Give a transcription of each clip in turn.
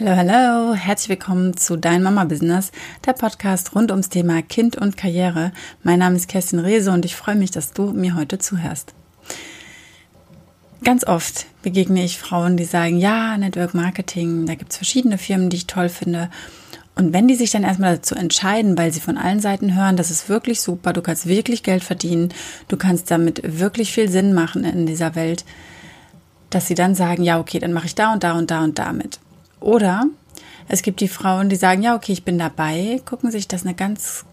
Hallo, hallo, herzlich willkommen zu Dein Mama Business, der Podcast rund ums Thema Kind und Karriere. Mein Name ist Kerstin Rehse und ich freue mich, dass du mir heute zuhörst. Ganz oft begegne ich Frauen, die sagen, ja, Network Marketing, da gibt es verschiedene Firmen, die ich toll finde. Und wenn die sich dann erstmal dazu entscheiden, weil sie von allen Seiten hören, das ist wirklich super, du kannst wirklich Geld verdienen, du kannst damit wirklich viel Sinn machen in dieser Welt, dass sie dann sagen, ja, okay, dann mache ich da und da und da und damit. Oder es gibt die Frauen, die sagen, ja, okay, ich bin dabei, gucken sich das eine ganz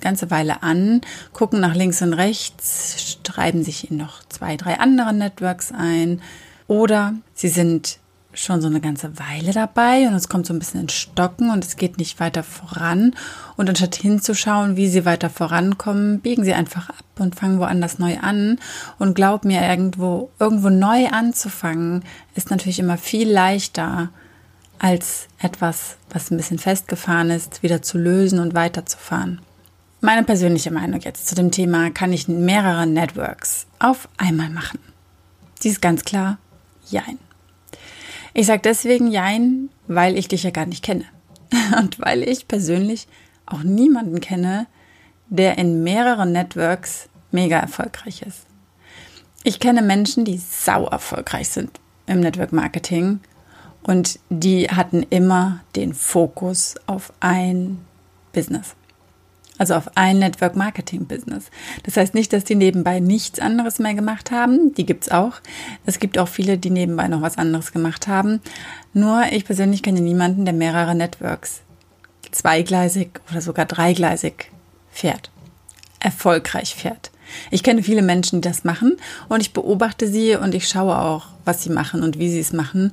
ganze Weile an, gucken nach links und rechts, schreiben sich in noch zwei, drei andere Networks ein. Oder sie sind schon so eine ganze Weile dabei und es kommt so ein bisschen ins Stocken und es geht nicht weiter voran. Und anstatt hinzuschauen, wie sie weiter vorankommen, biegen sie einfach ab und fangen woanders neu an. Und glaub mir, irgendwo, irgendwo neu anzufangen, ist natürlich immer viel leichter, als etwas, was ein bisschen festgefahren ist, wieder zu lösen und weiterzufahren. Meine persönliche Meinung jetzt zu dem Thema, kann ich mehrere Networks auf einmal machen? Sie ist ganz klar, jein. Ich sage deswegen jein, weil ich dich ja gar nicht kenne. Und weil ich persönlich auch niemanden kenne, der in mehreren Networks mega erfolgreich ist. Ich kenne Menschen, die sau erfolgreich sind im Network Marketing und die hatten immer den Fokus auf ein Business. Also auf ein Network Marketing Business. Das heißt nicht, dass die nebenbei nichts anderes mehr gemacht haben. Die gibt's auch. Es gibt auch viele, die nebenbei noch was anderes gemacht haben. Nur ich persönlich kenne niemanden, der mehrere Networks zweigleisig oder sogar dreigleisig fährt. Erfolgreich fährt. Ich kenne viele Menschen, die das machen und ich beobachte sie und ich schaue auch, was sie machen und wie sie es machen.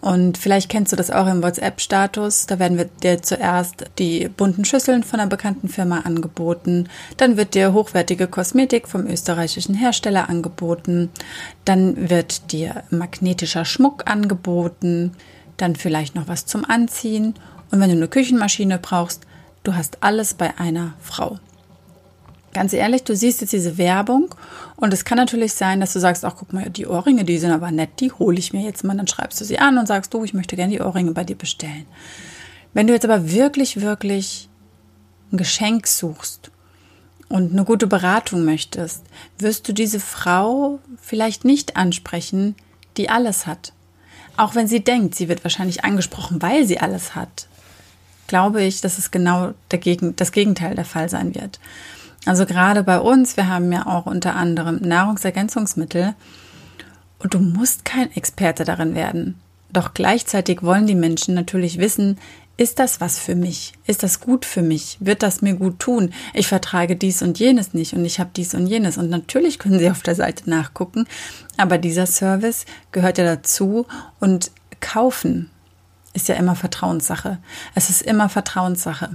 Und vielleicht kennst du das auch im WhatsApp-Status. Da werden dir zuerst die bunten Schüsseln von einer bekannten Firma angeboten. Dann wird dir hochwertige Kosmetik vom österreichischen Hersteller angeboten. Dann wird dir magnetischer Schmuck angeboten. Dann vielleicht noch was zum Anziehen. Und wenn du eine Küchenmaschine brauchst, du hast alles bei einer Frau. Ganz ehrlich, du siehst jetzt diese Werbung und es kann natürlich sein, dass du sagst, ach guck mal, die Ohrringe, die sind aber nett, die hole ich mir jetzt mal. Dann schreibst du sie an und sagst, du, ich möchte gerne die Ohrringe bei dir bestellen. Wenn du jetzt aber wirklich, wirklich ein Geschenk suchst und eine gute Beratung möchtest, wirst du diese Frau vielleicht nicht ansprechen, die alles hat. Auch wenn sie denkt, sie wird wahrscheinlich angesprochen, weil sie alles hat, glaube ich, dass es genau das Gegenteil der Fall sein wird. Also gerade bei uns, wir haben ja auch unter anderem Nahrungsergänzungsmittel und du musst kein Experte darin werden. Doch gleichzeitig wollen die Menschen natürlich wissen, ist das was für mich? Ist das gut für mich? Wird das mir gut tun? Ich vertrage dies und jenes nicht und ich habe dies und jenes. Und natürlich können Sie auf der Seite nachgucken, aber dieser Service gehört ja dazu und kaufen ist ja immer Vertrauenssache. Es ist immer Vertrauenssache.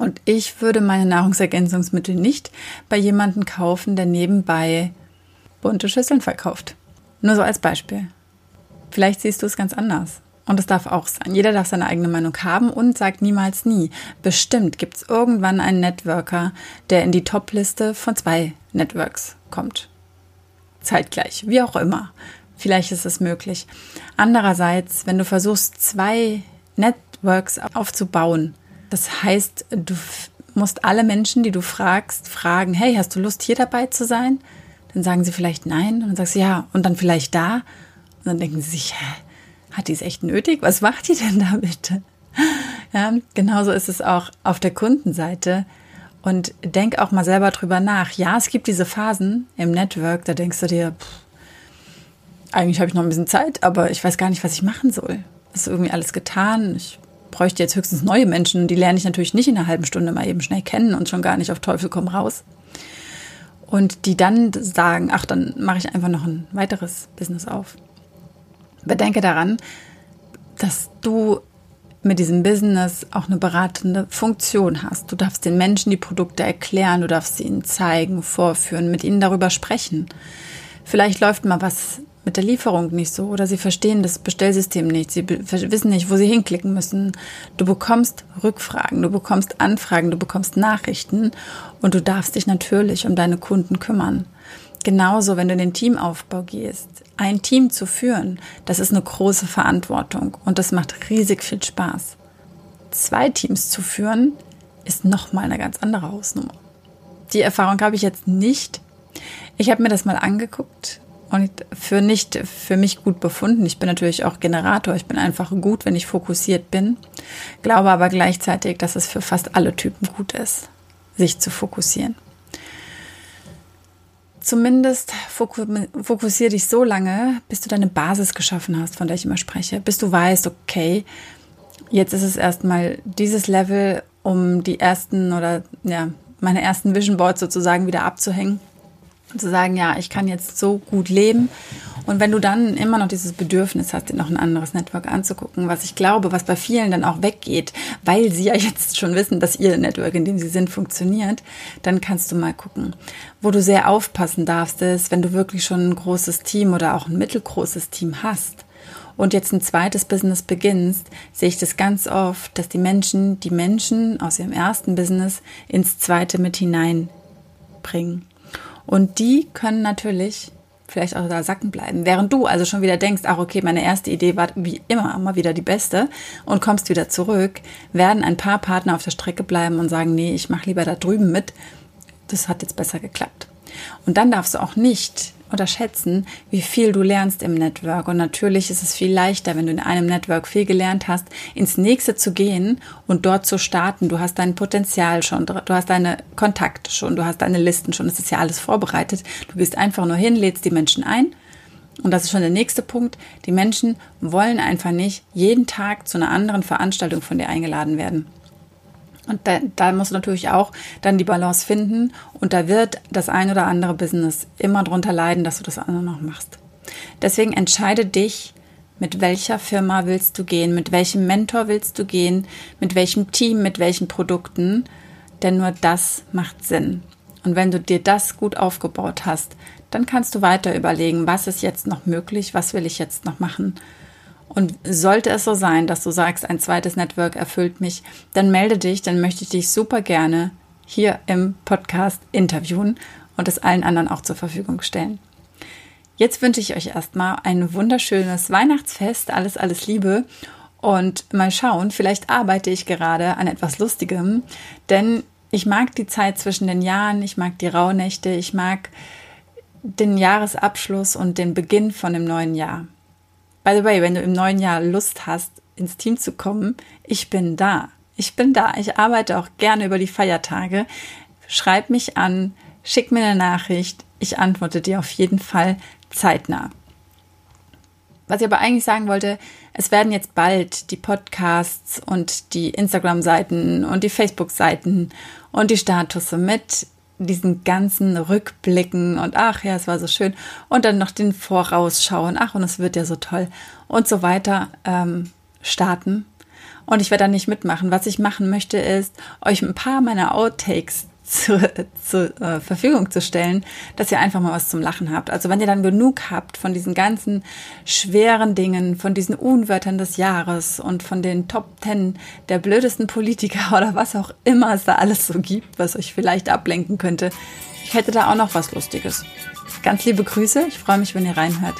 Und ich würde meine Nahrungsergänzungsmittel nicht bei jemandem kaufen, der nebenbei bunte Schüsseln verkauft. Nur so als Beispiel. Vielleicht siehst du es ganz anders. Und es darf auch sein. Jeder darf seine eigene Meinung haben und sagt niemals nie. Bestimmt gibt es irgendwann einen Networker, der in die Top-Liste von zwei Networks kommt. Zeitgleich, wie auch immer. Vielleicht ist es möglich. Andererseits, wenn du versuchst, zwei Networks aufzubauen, das heißt, du musst alle Menschen, die du fragst, fragen, hey, hast du Lust, hier dabei zu sein? Dann sagen sie vielleicht nein. Und dann sagst du ja. Und dann vielleicht da. Und dann denken sie sich, hä, hat die es echt nötig? Was macht die denn da bitte? Ja, genauso ist es auch auf der Kundenseite. Und denk auch mal selber drüber nach. Ja, es gibt diese Phasen im Network, da denkst du dir, pff, eigentlich habe ich noch ein bisschen Zeit, aber ich weiß gar nicht, was ich machen soll. ist irgendwie alles getan. Ich bräuchte jetzt höchstens neue Menschen. Die lerne ich natürlich nicht in einer halben Stunde mal eben schnell kennen und schon gar nicht auf Teufel komm raus. Und die dann sagen, ach, dann mache ich einfach noch ein weiteres Business auf. Bedenke daran, dass du mit diesem Business auch eine beratende Funktion hast. Du darfst den Menschen die Produkte erklären, du darfst sie ihnen zeigen, vorführen, mit ihnen darüber sprechen. Vielleicht läuft mal was mit der Lieferung nicht so oder sie verstehen das Bestellsystem nicht, sie wissen nicht, wo sie hinklicken müssen. Du bekommst Rückfragen, du bekommst Anfragen, du bekommst Nachrichten und du darfst dich natürlich um deine Kunden kümmern. Genauso, wenn du in den Teamaufbau gehst. Ein Team zu führen, das ist eine große Verantwortung und das macht riesig viel Spaß. Zwei Teams zu führen, ist nochmal eine ganz andere Hausnummer. Die Erfahrung habe ich jetzt nicht. Ich habe mir das mal angeguckt und für nicht für mich gut befunden. Ich bin natürlich auch Generator. Ich bin einfach gut, wenn ich fokussiert bin. Glaube aber gleichzeitig, dass es für fast alle Typen gut ist, sich zu fokussieren. Zumindest fokussiere dich so lange, bis du deine Basis geschaffen hast, von der ich immer spreche. Bis du weißt, okay, jetzt ist es erstmal dieses Level, um die ersten oder ja, meine ersten Vision Boards sozusagen wieder abzuhängen zu sagen, ja, ich kann jetzt so gut leben. Und wenn du dann immer noch dieses Bedürfnis hast, dir noch ein anderes Network anzugucken, was ich glaube, was bei vielen dann auch weggeht, weil sie ja jetzt schon wissen, dass ihr Network, in dem sie sind, funktioniert, dann kannst du mal gucken. Wo du sehr aufpassen darfst, ist, wenn du wirklich schon ein großes Team oder auch ein mittelgroßes Team hast und jetzt ein zweites Business beginnst, sehe ich das ganz oft, dass die Menschen die Menschen aus ihrem ersten Business ins zweite mit hineinbringen. Und die können natürlich vielleicht auch da sacken bleiben. Während du also schon wieder denkst, ach okay, meine erste Idee war wie immer immer wieder die beste und kommst wieder zurück, werden ein paar Partner auf der Strecke bleiben und sagen, nee, ich mache lieber da drüben mit. Das hat jetzt besser geklappt. Und dann darfst du auch nicht unterschätzen, wie viel du lernst im Network. Und natürlich ist es viel leichter, wenn du in einem Network viel gelernt hast, ins nächste zu gehen und dort zu starten. Du hast dein Potenzial schon, du hast deine Kontakte schon, du hast deine Listen schon. Es ist ja alles vorbereitet. Du gehst einfach nur hin, lädst die Menschen ein. Und das ist schon der nächste Punkt. Die Menschen wollen einfach nicht jeden Tag zu einer anderen Veranstaltung von dir eingeladen werden. Und da, da musst du natürlich auch dann die Balance finden. Und da wird das ein oder andere Business immer drunter leiden, dass du das andere noch machst. Deswegen entscheide dich, mit welcher Firma willst du gehen, mit welchem Mentor willst du gehen, mit welchem Team, mit welchen Produkten. Denn nur das macht Sinn. Und wenn du dir das gut aufgebaut hast, dann kannst du weiter überlegen, was ist jetzt noch möglich, was will ich jetzt noch machen und sollte es so sein, dass du sagst, ein zweites Network erfüllt mich, dann melde dich, dann möchte ich dich super gerne hier im Podcast interviewen und es allen anderen auch zur Verfügung stellen. Jetzt wünsche ich euch erstmal ein wunderschönes Weihnachtsfest, alles, alles Liebe und mal schauen, vielleicht arbeite ich gerade an etwas Lustigem, denn ich mag die Zeit zwischen den Jahren, ich mag die Rauhnächte, ich mag den Jahresabschluss und den Beginn von dem neuen Jahr. By the way, wenn du im neuen Jahr Lust hast, ins Team zu kommen, ich bin da. Ich bin da. Ich arbeite auch gerne über die Feiertage. Schreib mich an, schick mir eine Nachricht. Ich antworte dir auf jeden Fall zeitnah. Was ich aber eigentlich sagen wollte, es werden jetzt bald die Podcasts und die Instagram-Seiten und die Facebook-Seiten und die Statusse mit diesen ganzen Rückblicken und ach ja, es war so schön und dann noch den Vorausschauen, ach und es wird ja so toll und so weiter ähm, starten. Und ich werde da nicht mitmachen. Was ich machen möchte, ist euch ein paar meiner Outtakes zur, zur äh, Verfügung zu stellen, dass ihr einfach mal was zum Lachen habt. Also wenn ihr dann genug habt von diesen ganzen schweren Dingen, von diesen Unwörtern des Jahres und von den Top Ten der blödesten Politiker oder was auch immer es da alles so gibt, was euch vielleicht ablenken könnte, ich hätte da auch noch was Lustiges. Ganz liebe Grüße, ich freue mich, wenn ihr reinhört.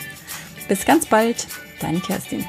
Bis ganz bald, deine Kerstin.